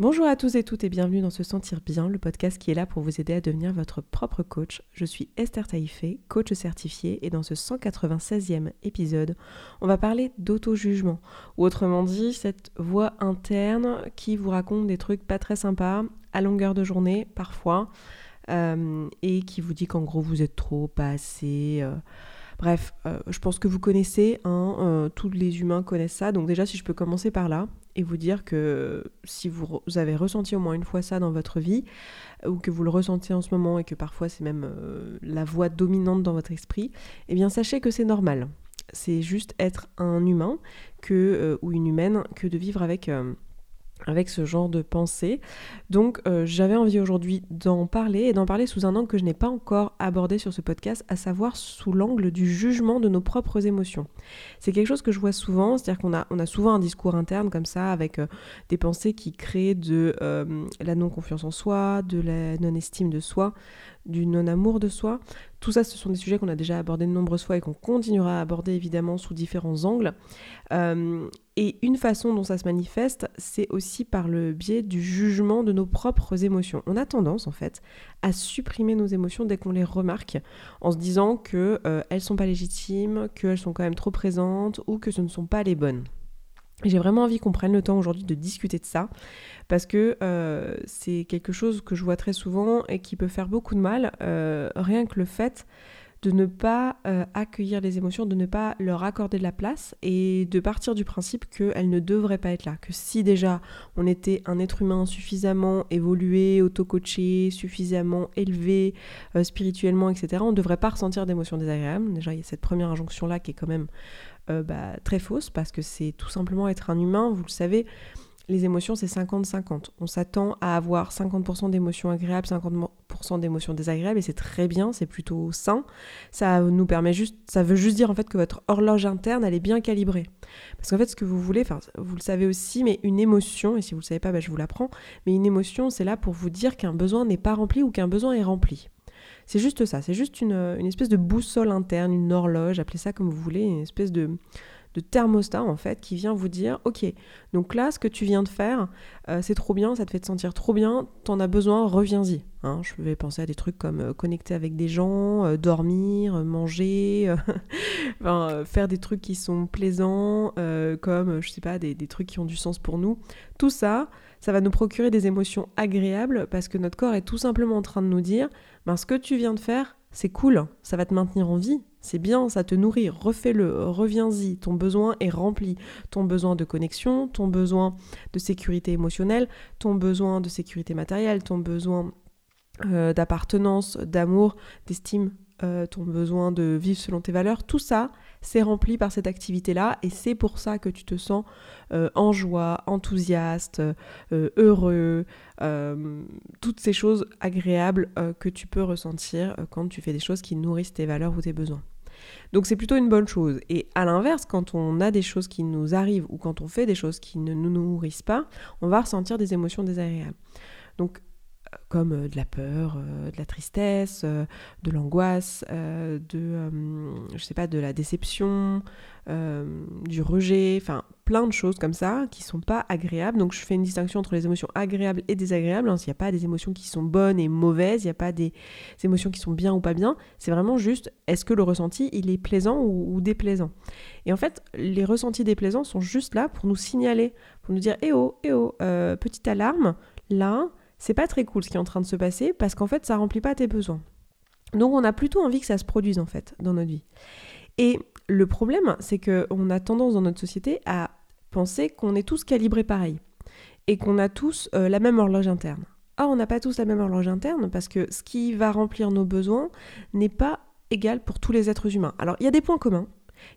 Bonjour à tous et toutes et bienvenue dans Se Sentir Bien, le podcast qui est là pour vous aider à devenir votre propre coach. Je suis Esther Taïfé, coach certifiée, et dans ce 196e épisode, on va parler d'auto-jugement, ou autrement dit, cette voix interne qui vous raconte des trucs pas très sympas, à longueur de journée, parfois, euh, et qui vous dit qu'en gros vous êtes trop, pas assez. Euh, Bref, euh, je pense que vous connaissez, hein, tous les humains connaissent ça. Donc déjà, si je peux commencer par là et vous dire que si vous, avez ressenti au moins une fois ça dans votre vie, ou que vous le ressentez en ce moment et que parfois c'est même euh, la voix dominante dans votre esprit, eh bien sachez que c'est normal. C'est juste être un humain que, ou une humaine que de vivre avec avec ce genre de pensée. Donc euh, j'avais envie aujourd'hui d'en parler et d'en parler sous un angle que je n'ai pas encore abordé sur ce podcast, à savoir sous l'angle du jugement de nos propres émotions. C'est quelque chose que je vois souvent, c'est-à-dire qu'on a, on a souvent un discours interne comme ça, avec euh, des pensées qui créent de euh, la non-confiance en soi, de la non-estime de soi, du non-amour de soi. Tout ça, ce sont des sujets qu'on a déjà abordés de nombreuses fois et qu'on continuera à aborder évidemment sous différents angles. Euh, et une façon dont ça se manifeste, c'est aussi par le biais du jugement de nos propres émotions. On a tendance en fait à supprimer nos émotions dès qu'on les remarque, en se disant qu'elles euh, sont pas légitimes, qu'elles sont quand même trop présentes ou que ce ne sont pas les bonnes. J'ai vraiment envie qu'on prenne le temps aujourd'hui de discuter de ça, parce que euh, c'est quelque chose que je vois très souvent et qui peut faire beaucoup de mal, euh, rien que le fait de ne pas euh, accueillir les émotions, de ne pas leur accorder de la place et de partir du principe qu'elles ne devraient pas être là. Que si déjà on était un être humain suffisamment évolué, auto-coaché, suffisamment élevé spirituellement, etc., on ne devrait pas ressentir d'émotions désagréables. Déjà, il y a cette première injonction-là qui est quand même euh, bah, très fausse parce que c'est tout simplement être un humain. Vous le savez, les émotions, c'est 50-50. On s'attend à avoir 50% d'émotions agréables, 50% d'émotions désagréables, et c'est très bien, c'est plutôt sain. Ça nous permet juste, ça veut juste dire en fait que votre horloge interne, elle est bien calibrée. Parce qu'en fait, ce que vous voulez, vous le savez aussi, mais une émotion, et si vous le savez pas, bah, je vous l'apprends, mais une émotion, c'est là pour vous dire qu'un besoin n'est pas rempli ou qu'un besoin est rempli. C'est juste ça, c'est juste une, espèce de boussole interne, une horloge, appelez ça comme vous voulez, une espèce de, thermostat en fait qui vient vous dire ok donc là ce que tu viens de faire euh, c'est trop bien ça te fait te sentir trop bien t'en as besoin reviens-y hein. je vais penser à des trucs comme euh, connecter avec des gens euh, dormir manger faire des trucs qui sont plaisants comme je sais pas des, des trucs qui ont du sens pour nous tout ça ça va nous procurer des émotions agréables parce que notre corps est tout simplement en train de nous dire ben, ce que tu viens de faire, c'est cool, ça va te maintenir en vie, c'est bien, ça te nourrit, refais-le, reviens-y, ton besoin est rempli, ton besoin de connexion, ton besoin de sécurité émotionnelle, ton besoin de sécurité matérielle, ton besoin euh, d'appartenance, d'amour, d'estime, euh, ton besoin de vivre selon tes valeurs, tout ça, c'est rempli par cette activité-là et c'est pour ça que tu te sens euh, en joie, enthousiaste, euh, heureux, toutes ces choses agréables que tu peux ressentir quand tu fais des choses qui nourrissent tes valeurs ou tes besoins. Donc c'est plutôt une bonne chose. Et à l'inverse, quand on a des choses qui nous arrivent ou quand on fait des choses qui ne nous nourrissent pas, on va ressentir des émotions désagréables. Donc comme euh, de la peur, euh, de la tristesse, euh, de l'angoisse, de, je sais pas, de la déception, du rejet, enfin plein de choses comme ça qui sont pas agréables. Donc je fais une distinction entre les émotions agréables et désagréables. Hein. Il n'y a pas des émotions qui sont bonnes et mauvaises, il n'y a pas des émotions qui sont bien ou pas bien. C'est vraiment juste est-ce que le ressenti il est plaisant ou, déplaisant? Et en fait, les ressentis déplaisants sont juste là pour nous signaler, pour nous dire eh oh, eh oh, petite alarme, là c'est pas très cool ce qui est en train de se passer parce qu'en fait ça remplit pas tes besoins. Donc on a plutôt envie que ça se produise en fait dans notre vie. Et le problème, c'est qu'on a tendance dans notre société à penser qu'on est tous calibrés pareil et qu'on a tous euh, la même horloge interne. Ah, on n'a pas tous la même horloge interne parce que ce qui va remplir nos besoins n'est pas égal pour tous les êtres humains. Alors, il y a des points communs,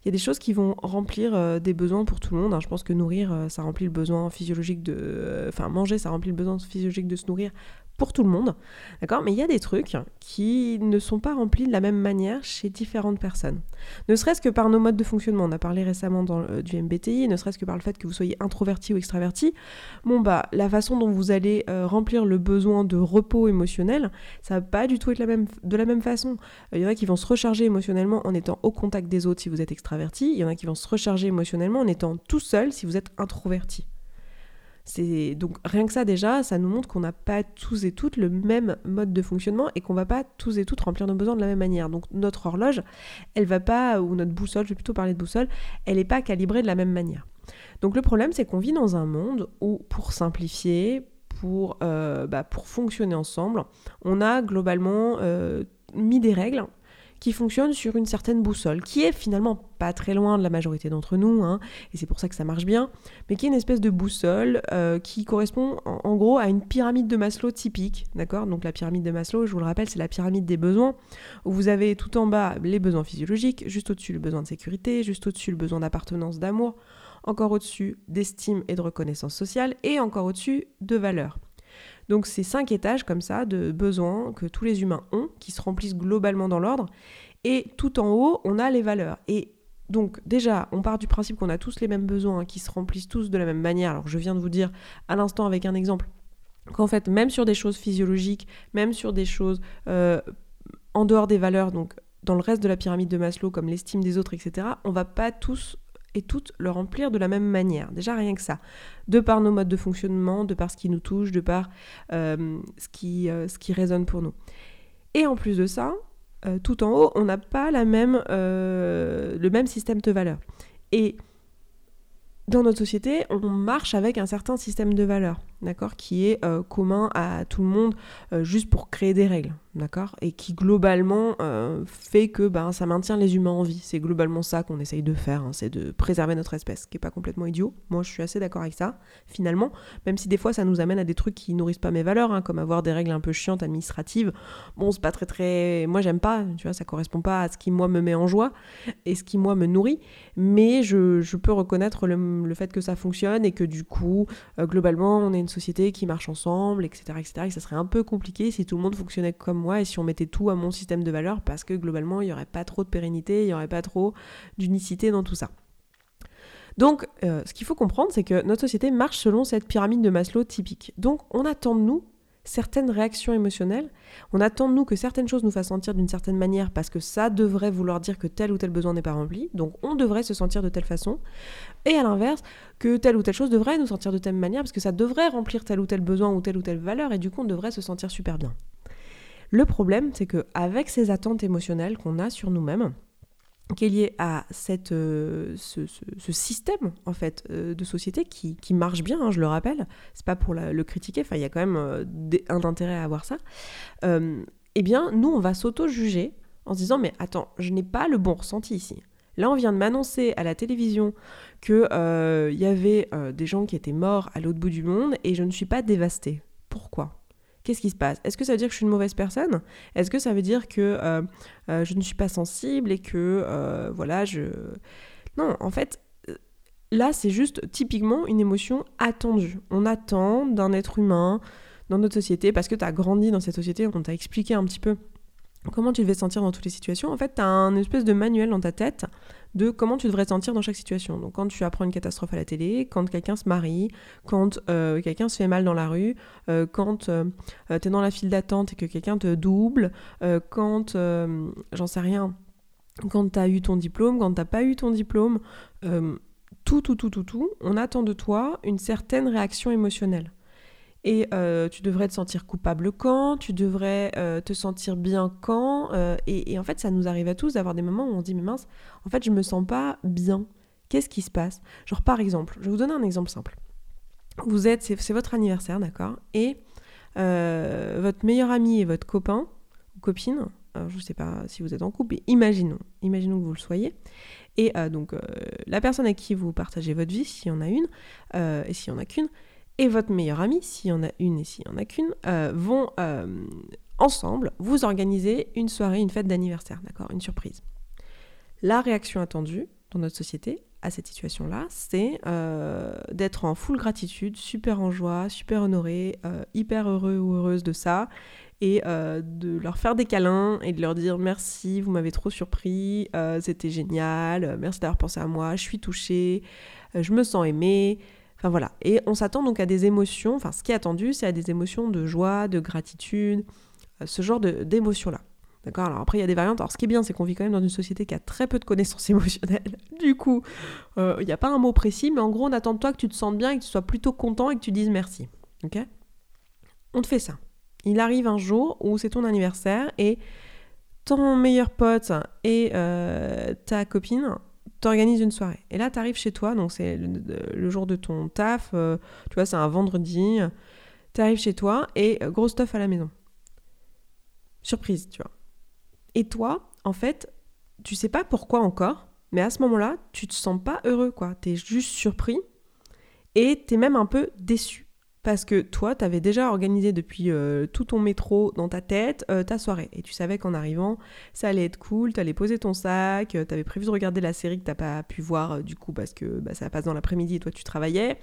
il y a des choses qui vont remplir euh, des besoins pour tout le monde. Hein. Je pense que nourrir, euh, ça remplit le besoin physiologique de... Euh, enfin, manger, ça remplit le besoin physiologique de se nourrir pour tout le monde. D'accord? Mais il y a des trucs qui ne sont pas remplis de la même manière chez différentes personnes. Ne serait-ce que par nos modes de fonctionnement. On a parlé récemment dans, du MBTI, ne serait-ce que par le fait que vous soyez introverti ou extraverti. Bon, bah, la façon dont vous allez euh, remplir le besoin de repos émotionnel, ça va pas du tout être de la même façon. Il y en a qui vont se recharger émotionnellement en étant au contact des autres si vous êtes extraverti. Il y en a qui vont se recharger émotionnellement en étant tout seul si vous êtes introverti. Donc rien que ça déjà, ça nous montre qu'on n'a pas tous et toutes le même mode de fonctionnement et qu'on va pas tous et toutes remplir nos besoins de la même manière. Donc notre horloge, elle va pas ou notre boussole, je vais plutôt parler de boussole, elle n'est pas calibrée de la même manière. Donc le problème, c'est qu'on vit dans un monde où, pour simplifier, pour, euh, bah, fonctionner ensemble, on a globalement euh, mis des règles qui fonctionne sur une certaine boussole, qui est finalement pas très loin de la majorité d'entre nous, hein, et c'est pour ça que ça marche bien, mais qui est une espèce de boussole euh, qui correspond en, gros à une pyramide de Maslow typique, d'accord? Donc la pyramide de Maslow, je vous le rappelle, c'est la pyramide des besoins, où vous avez tout en bas les besoins physiologiques, juste au-dessus le besoin de sécurité, juste au-dessus le besoin d'appartenance, d'amour, encore au-dessus d'estime et de reconnaissance sociale, et encore au-dessus de valeur. Donc c'est cinq étages comme ça de besoins que tous les humains ont, qui se remplissent globalement dans l'ordre. Et tout en haut, on a les valeurs. Et donc déjà, on part du principe qu'on a tous les mêmes besoins, qui se remplissent tous de la même manière. Alors je viens de vous dire à l'instant avec un exemple qu'en fait, même sur des choses physiologiques, même sur des choses euh, en dehors des valeurs, donc dans le reste de la pyramide de Maslow, comme l'estime des autres, etc., on va pas tous toutes le remplir de la même manière. Déjà rien que ça. De par nos modes de fonctionnement, de par ce qui nous touche, de par euh, ce, qui, euh, ce qui résonne pour nous. Et en plus de ça, euh, tout en haut, on n'a pas le même système de valeurs. Et dans notre société, on marche avec un certain système de valeurs, d'accord, qui est commun à tout le monde, juste pour créer des règles d'accord Et qui globalement euh, fait que ben, ça maintient les humains en vie. C'est globalement ça qu'on essaye de faire, hein, c'est de préserver notre espèce, qui n'est pas complètement idiot. Moi, je suis assez d'accord avec ça, finalement, même si des fois ça nous amène à des trucs qui nourrissent pas mes valeurs, hein, comme avoir des règles un peu chiantes administratives. Bon, c'est pas très très... Moi, j'aime pas, tu vois, ça correspond pas à ce qui, moi, me met en joie et ce qui, moi, me nourrit, mais je, je peux reconnaître le, le, fait que ça fonctionne et que du coup, euh, globalement, on est société qui marche ensemble, etc., etc., et ça serait un peu compliqué si tout le monde fonctionnait comme et si on mettait tout à mon système de valeurs parce que globalement il n'y aurait pas trop de pérennité, il n'y aurait pas trop d'unicité dans tout ça. Donc euh, ce qu'il faut comprendre c'est que notre société marche selon cette pyramide de Maslow typique. Donc on attend de nous certaines réactions émotionnelles, on attend de nous que certaines choses nous fassent sentir d'une certaine manière parce que ça devrait vouloir dire que tel ou tel besoin n'est pas rempli, donc on devrait se sentir de telle façon, et à l'inverse, que telle ou telle chose devrait nous sentir de telle manière parce que ça devrait remplir tel ou tel besoin ou telle ou telle valeur, et du coup on devrait se sentir super bien. Le problème, c'est qu'avec ces attentes émotionnelles qu'on a sur nous-mêmes, qui est lié à euh, ce, système en fait euh, de société qui, marche bien, hein, je le rappelle, c'est pas pour le critiquer, enfin il y a quand même euh, un intérêt à avoir ça. eh bien, nous on va s'auto-juger en se disant mais attends, je n'ai pas le bon ressenti ici. Là, on vient de m'annoncer à la télévision qu'il y avait des gens qui étaient morts à l'autre bout du monde et je ne suis pas dévastée. Pourquoi? Qu'est-ce qui se passe? Est-ce que ça veut dire que je suis une mauvaise personne? Est-ce que ça veut dire que euh, euh, je ne suis pas sensible et que, euh, voilà, je... Non, en fait, là, c'est juste typiquement une émotion attendue. On attend d'un être humain dans notre société, parce que tu as grandi dans cette société, on t'a expliqué un petit peu comment tu devais sentir dans toutes les situations. En fait, tu as un espèce de manuel dans ta tête de comment tu devrais sentir dans chaque situation. Donc quand tu apprends une catastrophe à la télé, quand quelqu'un se marie, quand euh, quelqu'un se fait mal dans la rue, euh, quand euh, tu es dans la file d'attente et que quelqu'un te double, quand, j'en sais rien, quand tu as eu ton diplôme, quand tu pas eu ton diplôme, tout, tout, tout, tout, tout, on attend de toi une certaine réaction émotionnelle. Et euh, tu devrais te sentir coupable quand, tu devrais euh, te sentir bien quand. Euh, et, en fait, ça nous arrive à tous d'avoir des moments où on se dit, mais mince, en fait, je me sens pas bien. Qu'est-ce qui se passe? Genre, par exemple, je vais vous donner un exemple simple. Vous êtes, c'est votre anniversaire, d'accord? Et votre meilleur ami et votre copain ou copine, je ne sais pas si vous êtes en couple, mais imaginons, imaginons que vous le soyez. Et donc, la personne avec qui vous partagez votre vie, s'il y en a une, et s'il y en a qu'une, et votre meilleure amie, s'il y en a une et s'il y en a qu'une, euh, vont euh, ensemble vous organiser une soirée, une fête d'anniversaire, d'accord? Une surprise. La réaction attendue dans notre société à cette situation-là, c'est euh, d'être en full gratitude, super en joie, super honoré, hyper heureux ou heureuse de ça, et de leur faire des câlins et de leur dire merci, vous m'avez trop surpris, c'était génial, merci d'avoir pensé à moi, je suis touchée, je me sens aimée, Enfin voilà. Et on s'attend donc à des émotions, enfin ce qui est attendu, c'est à des émotions de joie, de gratitude, euh, ce genre d'émotions-là. D'accord? Alors après, il y a des variantes. Alors ce qui est bien, c'est qu'on vit quand même dans une société qui a très peu de connaissances émotionnelles. Du coup, euh, il n'y a pas un mot précis, mais en gros, on attend de toi que tu te sentes bien et que tu sois plutôt content et que tu dises merci. Ok? On te fait ça. Il arrive un jour où c'est ton anniversaire et ton meilleur pote et euh, ta copine t'organisent une soirée. Et là, tu arrives chez toi, donc c'est le, jour de ton taf, euh, tu vois, c'est un vendredi. Tu arrives chez toi et gros stuff à la maison. Surprise, tu vois. Et toi, en fait, tu sais pas pourquoi encore, mais à ce moment-là, tu te sens pas heureux, quoi. Tu es juste surpris et tu es même un peu déçu parce que toi, tu avais déjà organisé depuis euh, tout ton métro dans ta tête euh, ta soirée. Et tu savais qu'en arrivant, ça allait être cool, tu allais poser ton sac, euh, tu avais prévu de regarder la série que tu pas pu voir du coup parce que bah, ça passe dans l'après-midi et toi tu travaillais.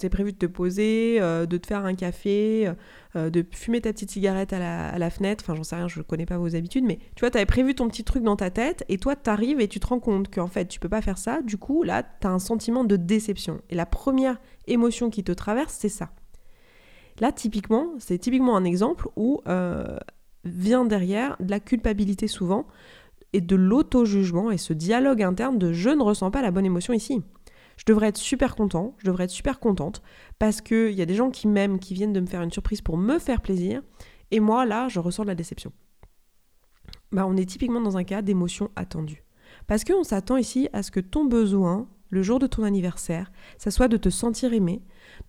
tu prévu de te poser, de te faire un café, de fumer ta petite cigarette à la, fenêtre. Enfin, j'en sais rien, je connais pas vos habitudes, mais tu vois, tu avais prévu ton petit truc dans ta tête et toi, tu arrives et tu te rends compte qu'en fait, tu peux pas faire ça. Du coup, là, tu as un sentiment de déception. Et la première émotion qui te traverse, c'est ça. Là, typiquement, c'est typiquement un exemple où euh, vient derrière de la culpabilité souvent et de l'auto-jugement et ce dialogue interne de je ne ressens pas la bonne émotion ici. Je devrais être super content, je devrais être super contente parce qu'il y a des gens qui m'aiment, qui viennent de me faire une surprise pour me faire plaisir et moi, là, je ressens de la déception. Bah, on est typiquement dans un cas d'émotion attendue. Parce qu'on s'attend ici à ce que ton besoin, le jour de ton anniversaire, ça soit de te sentir aimé,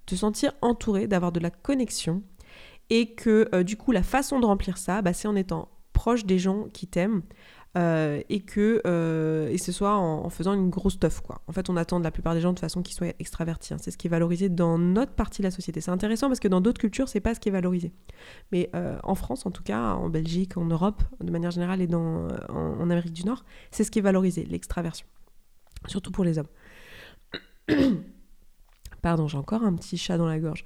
te sentir entouré, d'avoir de la connexion, et que euh, du coup la façon de remplir ça, bah, c'est en étant proche des gens qui t'aiment, euh, et que euh, et ce soit en, faisant une grosse teuf quoi. En fait, on attend de la plupart des gens de façon qu'ils soient extravertis. Hein. C'est ce qui est valorisé dans notre partie de la société. C'est intéressant parce que dans d'autres cultures, c'est pas ce qui est valorisé. Mais en France, en tout cas, en Belgique, en Europe, de manière générale, et dans, en Amérique du Nord, c'est ce qui est valorisé, l'extraversion. Surtout pour les hommes. Pardon, j'ai encore un petit chat dans la gorge.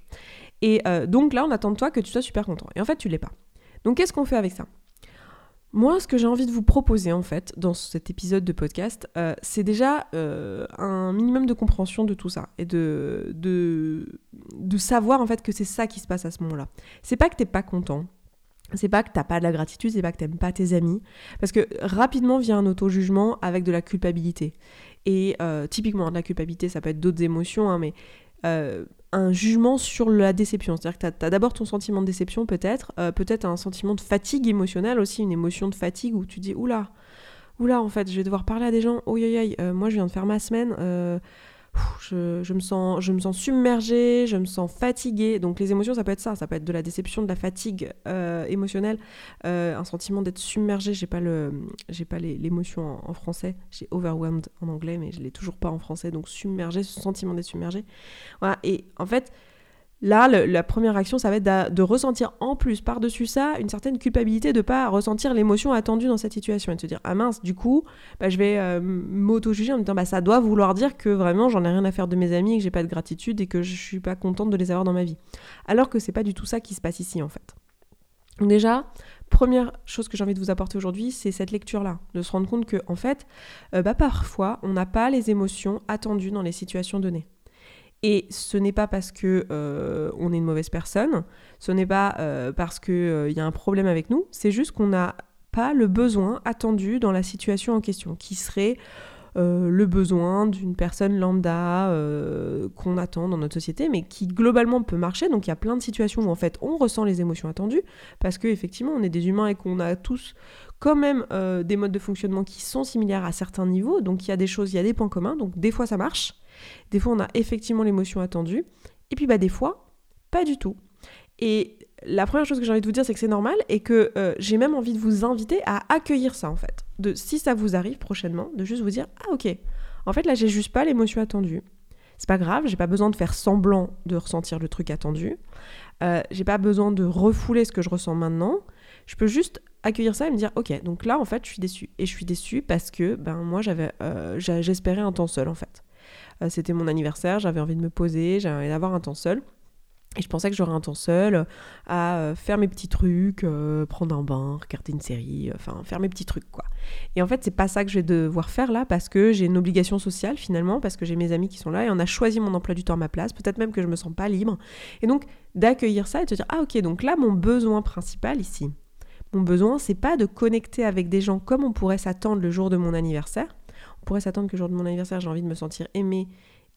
Et euh, donc là, on attend de toi que tu sois super content. Et en fait, tu l'es pas. Donc qu'est-ce qu'on fait avec ça? Moi, ce que j'ai envie de vous proposer, en fait, dans cet épisode de podcast, euh, c'est déjà euh, un minimum de compréhension de tout ça et de, de, savoir, en fait, que c'est ça qui se passe à ce moment-là. C'est pas que t'es pas content, c'est pas que t'as pas de la gratitude, c'est pas que t'aimes pas tes amis, parce que rapidement vient un auto-jugement avec de la culpabilité. Et typiquement, de la culpabilité, ça peut être d'autres émotions, hein, mais euh, un jugement sur la déception. C'est-à-dire que tu as, d'abord ton sentiment de déception peut-être, euh, peut-être un sentiment de fatigue émotionnelle aussi, une émotion de fatigue où tu dis oula, oula en fait je vais devoir parler à des gens, oh aïe aïe, moi je viens de faire ma semaine, je, me sens, je me sens submergée, je me sens fatiguée. Donc les émotions, ça peut être ça, ça peut être de la déception, de la fatigue euh, émotionnelle, euh, un sentiment d'être submergée. J'ai pas le, j'ai pas l'émotion en, français. J'ai overwhelmed en anglais, mais je l'ai toujours pas en français. Donc submergée, ce sentiment d'être submergée. Voilà. Et en fait, Là, la première action, ça va être de, ressentir en plus par-dessus ça une certaine culpabilité de pas ressentir l'émotion attendue dans cette situation et de se dire ah mince, du coup, bah, je vais euh, m'auto-juger en me disant bah ça doit vouloir dire que vraiment j'en ai rien à faire de mes amis que j'ai pas de gratitude et que je suis pas contente de les avoir dans ma vie. Alors que c'est pas du tout ça qui se passe ici en fait. Donc déjà, première chose que j'ai envie de vous apporter aujourd'hui, c'est cette lecture-là, de se rendre compte que en fait, euh, bah parfois, on n'a pas les émotions attendues dans les situations données. Et ce n'est pas parce que euh, on est une mauvaise personne, ce n'est pas euh, parce qu'il euh, y a un problème avec nous, c'est juste qu'on n'a pas le besoin attendu dans la situation en question, qui serait le besoin d'une personne lambda qu'on attend dans notre société, mais qui globalement peut marcher. Donc il y a plein de situations où en fait on ressent les émotions attendues, parce qu'effectivement on est des humains et qu'on a tous quand même des modes de fonctionnement qui sont similaires à certains niveaux. Donc il y a des choses, il y a des points communs. Donc des fois ça marche. Des fois, on a effectivement l'émotion attendue. Et puis, bah, des fois, pas du tout. Et la première chose que j'ai envie de vous dire, c'est que c'est normal et que euh, j'ai même envie de vous inviter à accueillir ça, en fait. De, si ça vous arrive prochainement, de juste vous dire Ah, ok, en fait, là, j'ai juste pas l'émotion attendue. C'est pas grave, j'ai pas besoin de faire semblant de ressentir le truc attendu. Euh, j'ai pas besoin de refouler ce que je ressens maintenant. Je peux juste accueillir ça et me dire ok donc là en fait je suis déçue et je suis déçue parce que ben moi j'avais euh, j'espérais un temps seul en fait c'était mon anniversaire, j'avais envie de me poser, j'avais envie d'avoir un temps seul. Et je pensais que j'aurais un temps seul euh, à euh, faire mes petits trucs, prendre un bain, regarder une série, enfin faire mes petits trucs quoi. Et en fait, c'est pas ça que je vais devoir faire là parce que j'ai une obligation sociale finalement, parce que j'ai mes amis qui sont là et on a choisi mon emploi du temps à ma place, peut-être même que je me sens pas libre. Et donc d'accueillir ça et de se dire ah ok, donc là mon besoin principal ici, Mon besoin, c'est pas de connecter avec des gens comme on pourrait s'attendre le jour de mon anniversaire. Pourrait s'attendre que le jour de mon anniversaire, j'ai envie de me sentir aimé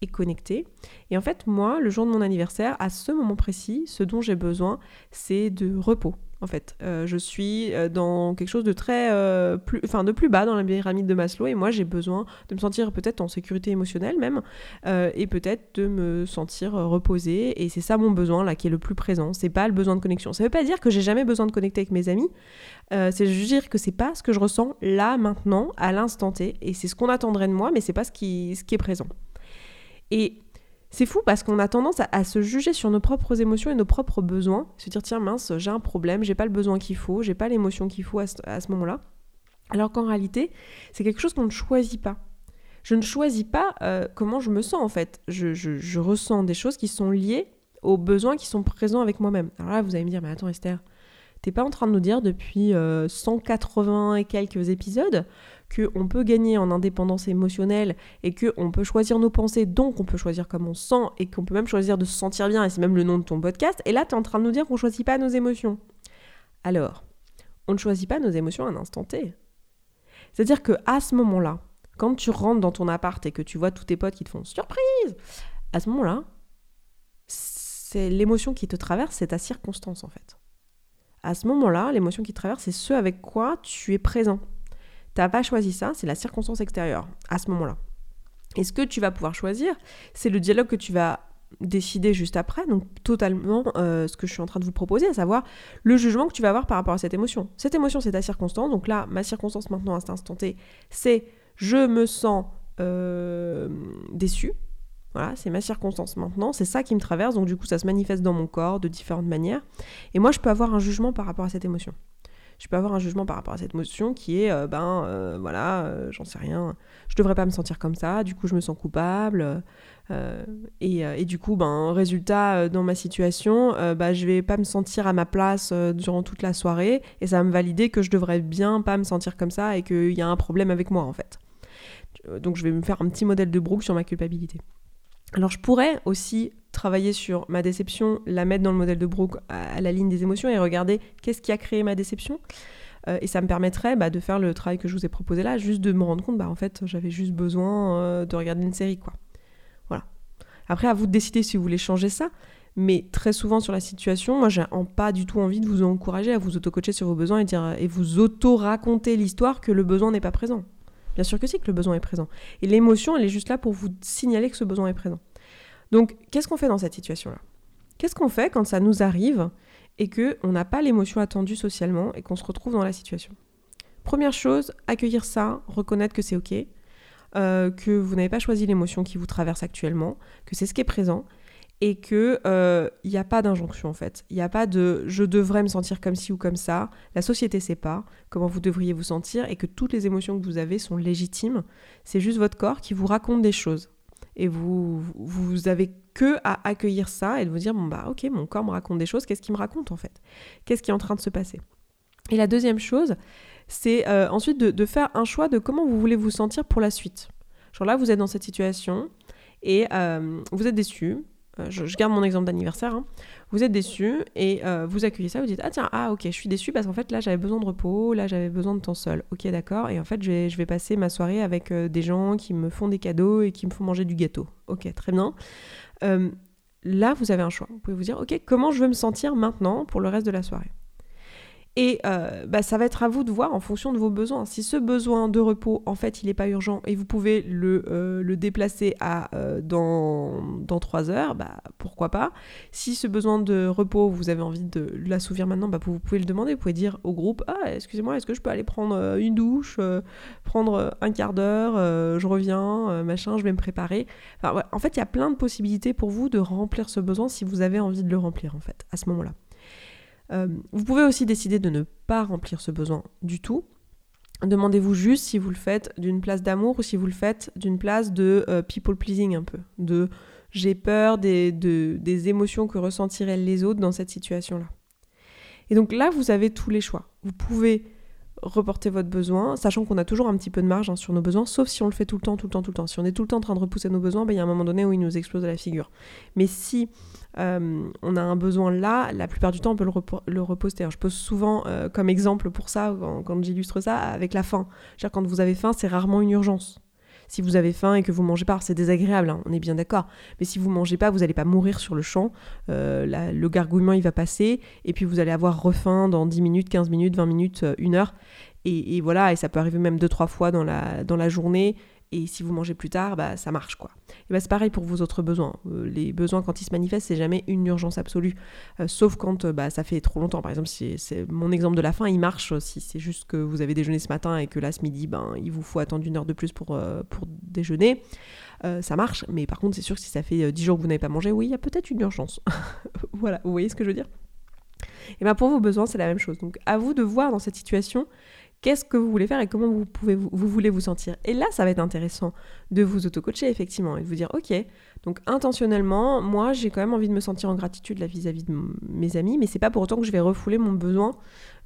et connecté. Et en fait, moi, le jour de mon anniversaire, à ce moment précis, ce dont j'ai besoin, c'est de repos. En fait, euh, je suis euh, dans quelque chose de très, euh, plus, enfin de plus bas dans la pyramide de Maslow, et moi j'ai besoin de me sentir peut-être en sécurité émotionnelle même, et peut-être de me sentir reposée. Et c'est ça mon besoin là qui est le plus présent. C'est pas le besoin de connexion. Ça veut pas dire que j'ai jamais besoin de connecter avec mes amis. c'est juste dire que c'est pas ce que je ressens là maintenant, à l'instant T, et c'est ce qu'on attendrait de moi, mais c'est pas ce qui, ce qui est présent. Et c'est fou parce qu'on a tendance à, se juger sur nos propres émotions et nos propres besoins, se dire tiens mince, j'ai un problème, j'ai pas le besoin qu'il faut, j'ai pas l'émotion qu'il faut à ce, moment-là. Alors qu'en réalité, c'est quelque chose qu'on ne choisit pas. Je ne choisis pas euh, comment je me sens en fait. Je, ressens des choses qui sont liées aux besoins qui sont présents avec moi-même. Alors là, vous allez me dire, mais attends Esther, t'es pas en train de nous dire depuis 180 euh, et quelques épisodes qu'on peut gagner en indépendance émotionnelle et qu'on peut choisir nos pensées, donc on peut choisir comme on sent et qu'on peut même choisir de se sentir bien, et c'est même le nom de ton podcast, et là tu es en train de nous dire qu'on choisit pas nos émotions. Alors, on ne choisit pas nos émotions à un instant T. C'est-à-dire que à ce moment-là, quand tu rentres dans ton appart et que tu vois tous tes potes qui te font surprise, à ce moment-là, c'est l'émotion qui te traverse, c'est ta circonstance en fait. À ce moment-là, l'émotion qui traverse, c'est ce avec quoi tu es présent. Tu n'as pas choisi ça, c'est la circonstance extérieure à ce moment-là. Et ce que tu vas pouvoir choisir, c'est le dialogue que tu vas décider juste après, donc totalement euh, ce que je suis en train de vous proposer, à savoir le jugement que tu vas avoir par rapport à cette émotion. Cette émotion, c'est ta circonstance, donc là, ma circonstance maintenant à cet instant T, c'est je me sens euh, déçu. Voilà, c'est ma circonstance maintenant, c'est ça qui me traverse, donc du coup ça se manifeste dans mon corps de différentes manières. Et moi je peux avoir un jugement par rapport à cette émotion je peux avoir un jugement par rapport à cette émotion qui est, euh, ben euh, voilà, euh, j'en sais rien, je devrais pas me sentir comme ça, du coup je me sens coupable. Et, du coup, ben, résultat, dans ma situation, ben, je vais pas me sentir à ma place durant toute la soirée et ça va me valider que je devrais bien pas me sentir comme ça et qu'il y a un problème avec moi en fait. Donc je vais me faire un petit modèle de Brooke sur ma culpabilité. Alors je pourrais aussi travailler sur ma déception, la mettre dans le modèle de Brooke à, la ligne des émotions et regarder qu'est-ce qui a créé ma déception. Euh, et ça me permettrait bah, de faire le travail que je vous ai proposé là, juste de me rendre compte, bah en fait j'avais juste besoin euh, de regarder une série quoi. Voilà. Après à vous de décider si vous voulez changer ça, mais très souvent sur la situation, moi j'ai pas du tout envie de vous encourager à vous auto-coacher sur vos besoins et, dire, et vous auto-raconter l'histoire que le besoin n'est pas présent. Bien sûr que si que le besoin est présent. Et l'émotion, elle est juste là pour vous signaler que ce besoin est présent. Donc, qu'est-ce qu'on fait dans cette situation-là? Qu'est-ce qu'on fait quand ça nous arrive et que on n'a pas l'émotion attendue socialement et qu'on se retrouve dans la situation? Première chose, accueillir ça, reconnaître que c'est ok, euh, que vous n'avez pas choisi l'émotion qui vous traverse actuellement, que c'est ce qui est présent et que il euh, n'y a pas d'injonction en fait. Il n'y a pas de je devrais me sentir comme ci ou comme ça. La société sait pas comment vous devriez vous sentir et que toutes les émotions que vous avez sont légitimes. C'est juste votre corps qui vous raconte des choses et vous vous avez que à accueillir ça et de vous dire bon bah ok mon corps me raconte des choses. Qu'est-ce qu'il me raconte en fait? Qu'est-ce qui est en train de se passer? Et la deuxième chose, c'est euh, ensuite de, de faire un choix de comment vous voulez vous sentir pour la suite. Genre là vous êtes dans cette situation et euh, vous êtes déçu, euh, je, garde mon exemple d'anniversaire, hein. vous êtes déçu et euh, vous accueillez ça, vous dites ah tiens ah ok je suis déçu parce qu'en fait là j'avais besoin de repos, là j'avais besoin de temps seul, ok d'accord et en fait je vais, passer ma soirée avec euh, des gens qui me font des cadeaux et qui me font manger du gâteau, ok très bien. là vous avez un choix, vous pouvez vous dire ok comment je veux me sentir maintenant pour le reste de la soirée? Et euh, bah, ça va être à vous de voir en fonction de vos besoins. Si ce besoin de repos, en fait, il n'est pas urgent et vous pouvez le, euh, déplacer à, euh, dans, dans 3 heures, bah, pourquoi pas. Si ce besoin de repos, vous avez envie de l'assouvir maintenant, bah, vous pouvez le demander. Vous pouvez dire au groupe Ah, excusez-moi, est-ce que je peux aller prendre une douche, prendre un quart d'heure, je reviens, machin, je vais me préparer. En fait, il y a plein de possibilités pour vous de remplir ce besoin si vous avez envie de le remplir, en fait, à ce moment-là. Euh, vous pouvez aussi décider de ne pas remplir ce besoin du tout. Demandez-vous juste si vous le faites d'une place d'amour ou si vous le faites d'une place de euh, people pleasing un peu, de j'ai peur des, des émotions que ressentiraient les autres dans cette situation-là. Et donc là, vous avez tous les choix. Vous pouvez reporter votre besoin, sachant qu'on a toujours un petit peu de marge hein, sur nos besoins, sauf si on le fait tout le temps, tout le temps, tout le temps. Si on est tout le temps en train de repousser nos besoins, ben, il y a un moment donné où il nous explose à la figure. Mais si euh, on a un besoin là, la plupart du temps, on peut le, reposter. je pose souvent euh, comme exemple pour ça, quand, j'illustre ça, avec la faim. quand vous avez faim, c'est rarement une urgence. Si vous avez faim et que vous mangez pas, c'est désagréable, hein, on est bien d'accord. Mais si vous mangez pas, vous n'allez pas mourir sur le champ. Euh, le gargouillement, il va passer. Et puis vous allez avoir refaim dans 10 minutes, 15 minutes, 20 minutes, 1 heure. Et, voilà, et ça peut arriver même deux, trois fois dans la, dans la journée. Et si vous mangez plus tard, bah, ça marche quoi. Et bah, c'est pareil pour vos autres besoins. Euh, les besoins quand ils se manifestent, c'est jamais une urgence absolue. Euh, sauf quand euh, bah, ça fait trop longtemps. Par exemple, si c'est mon exemple de la fin, il marche si c'est juste que vous avez déjeuné ce matin et que là ce midi, ben, il vous faut attendre une heure de plus pour, pour déjeuner. ça marche, mais par contre, c'est sûr que si ça fait 10 jours que vous n'avez pas mangé, oui, il y a peut-être une urgence. voilà, vous voyez ce que je veux dire? Et bien pour vos besoins, c'est la même chose. Donc à vous de voir dans cette situation qu'est-ce que vous voulez faire et comment vous, pouvez, vous, voulez vous sentir. Et là, ça va être intéressant de vous auto-coacher, effectivement, et de vous dire, ok, donc intentionnellement, moi, j'ai quand même envie de me sentir en gratitude vis-à-vis de mes amis, mais c'est pas pour autant que je vais refouler mon besoin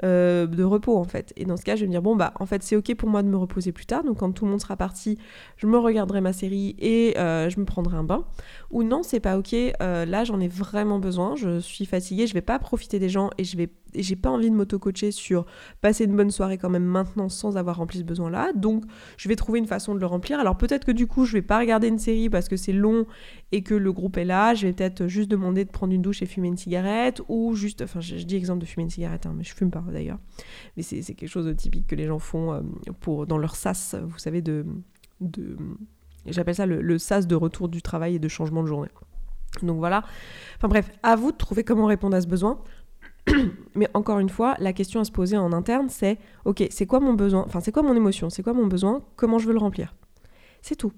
euh, de repos, en fait. Et dans ce cas, je vais me dire, bon, bah, en fait, c'est ok pour moi de me reposer plus tard, donc quand tout le monde sera parti, je me regarderai ma série et euh, je me prendrai un bain. Ou non, c'est pas ok, euh, là, j'en ai vraiment besoin, je suis fatiguée, je vais pas profiter des gens et je vais j'ai pas envie de m'auto-coacher sur passer une bonne soirée quand même maintenant sans avoir rempli ce besoin-là. Donc, je vais trouver une façon de le remplir. Alors, peut-être que du coup, je vais pas regarder une série parce que c'est long et que le groupe est là. Je vais peut-être juste demander de prendre une douche et fumer une cigarette ou juste, enfin, je, dis exemple de fumer une cigarette, hein, mais je fume pas d'ailleurs. Mais c'est quelque chose de typique que les gens font euh, pour, dans leur sas, vous savez, de. J'appelle ça le, le sas de retour du travail et de changement de journée. Donc voilà. Enfin bref, à vous de trouver comment répondre à ce besoin. Mais encore une fois, la question à se poser en interne, c'est ok, c'est quoi mon besoin Enfin, c'est quoi mon émotion C'est quoi mon besoin Comment je veux le remplir? C'est tout.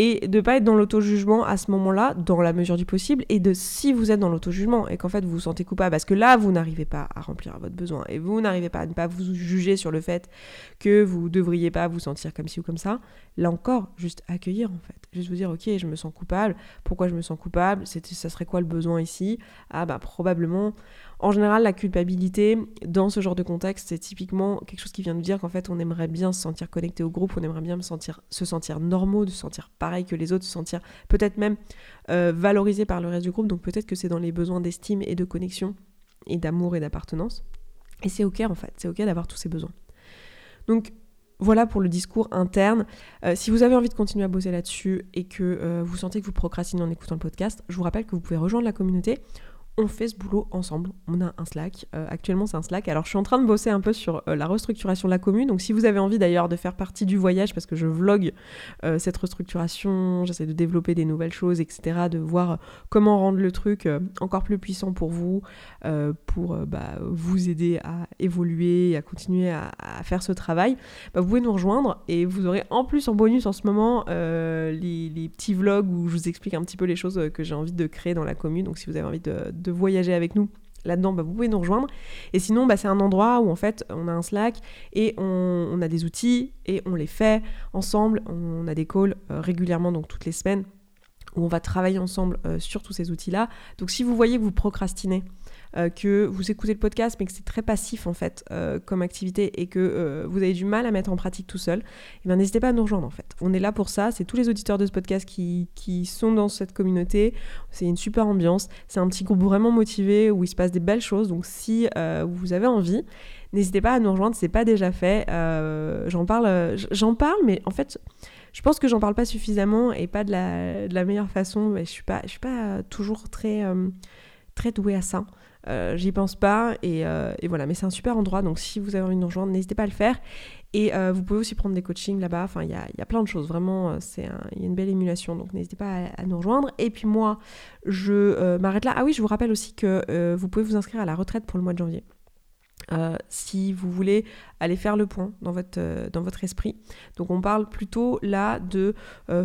Et de pas être dans l'auto-jugement à ce moment-là, dans la mesure du possible, et de si vous êtes dans l'auto-jugement et qu'en fait vous vous sentez coupable, parce que là vous n'arrivez pas à remplir votre besoin, et vous n'arrivez pas à ne pas vous juger sur le fait que vous devriez pas vous sentir comme ci ou comme ça, là encore, juste accueillir en fait. Juste vous dire, ok, je me sens coupable, pourquoi je me sens coupable, ça serait quoi le besoin ici? Ah bah probablement en général, la culpabilité, dans ce genre de contexte, c'est typiquement quelque chose qui vient nous dire qu'en fait, on aimerait bien se sentir connecté au groupe, on aimerait bien se sentir, se sentir normaux, de se sentir pareil que les autres, se sentir peut-être même euh, valorisé par le reste du groupe. Donc peut-être que c'est dans les besoins d'estime et de connexion et d'amour et d'appartenance. Et c'est ok en fait, c'est ok d'avoir tous ces besoins. Donc voilà pour le discours interne. Euh, si vous avez envie de continuer à bosser là-dessus et que euh, vous sentez que vous procrastinez en écoutant le podcast, je vous rappelle que vous pouvez rejoindre la communauté on fait ce boulot ensemble. On a un Slack. Euh, actuellement, c'est un Slack. Alors, je suis en train de bosser un peu sur euh, la restructuration de la commune. Donc, si vous avez envie d'ailleurs de faire partie du voyage, parce que je vlog euh, cette restructuration, j'essaie de développer des nouvelles choses, etc., de voir comment rendre le truc encore plus puissant pour vous, pour bah, vous aider à évoluer, à continuer à, faire ce travail, bah, vous pouvez nous rejoindre et vous aurez en plus en bonus en ce moment les, petits vlogs où je vous explique un petit peu les choses que j'ai envie de créer dans la commune. Donc, si vous avez envie de voyager avec nous là-dedans, bah, vous pouvez nous rejoindre. Et sinon, bah, c'est un endroit où en fait on a un Slack et on, a des outils et on les fait ensemble. On a des calls euh, régulièrement, donc toutes les semaines, où on va travailler ensemble euh, sur tous ces outils-là. Donc si vous voyez que vous procrastinez, euh, que vous écoutez le podcast mais que c'est très passif en fait euh, comme activité et que euh, vous avez du mal à mettre en pratique tout seul, eh n'hésitez pas à nous rejoindre en fait. On est là pour ça, c'est tous les auditeurs de ce podcast qui, qui sont dans cette communauté, c'est une super ambiance, c'est un petit groupe vraiment motivé où il se passe des belles choses, donc si vous avez envie, n'hésitez pas à nous rejoindre, c'est pas déjà fait, j'en parle, j'en parle mais en fait je pense que j'en parle pas suffisamment et pas de la, meilleure façon. Je suis pas, je suis pas toujours très, très douée à ça. Euh, j'y pense pas euh, et, voilà, mais c'est un super endroit donc si vous avez envie de nous rejoindre, n'hésitez pas à le faire. Et euh, vous pouvez aussi prendre des coachings là-bas, enfin il y a, plein de choses, vraiment, c'est il y a une belle émulation donc n'hésitez pas à, nous rejoindre. Et puis moi, je m'arrête là. Ah oui, je vous rappelle aussi que vous pouvez vous inscrire à la retraite pour le mois de janvier. si vous voulez aller faire le point dans votre, dans votre esprit. Donc on parle plutôt là de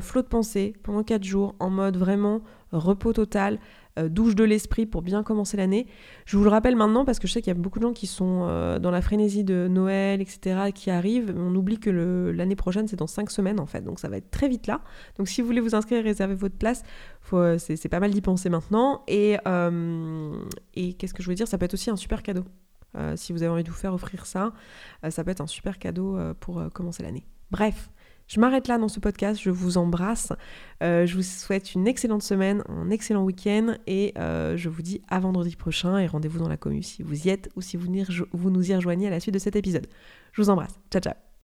flot de pensée pendant 4 jours en mode vraiment repos total, euh, douche de l'esprit pour bien commencer l'année. Je vous le rappelle maintenant parce que je sais qu'il y a beaucoup de gens qui sont euh, dans la frénésie de Noël, etc., qui arrivent. On oublie que l'année prochaine, c'est dans 5 semaines en fait, donc ça va être très vite là. Donc si vous voulez vous inscrire et réserver votre place, euh, c'est pas mal d'y penser maintenant. Et, et qu'est-ce que je veux dire? Ça peut être aussi un super cadeau. si vous avez envie de vous faire offrir ça, ça peut être un super cadeau pour commencer l'année. Bref, je m'arrête là dans ce podcast, je vous embrasse, je vous souhaite une excellente semaine, un excellent week-end et je vous dis à vendredi prochain et rendez-vous dans la commu si vous y êtes ou si vous, vous nous y rejoignez à la suite de cet épisode. Je vous embrasse, ciao ciao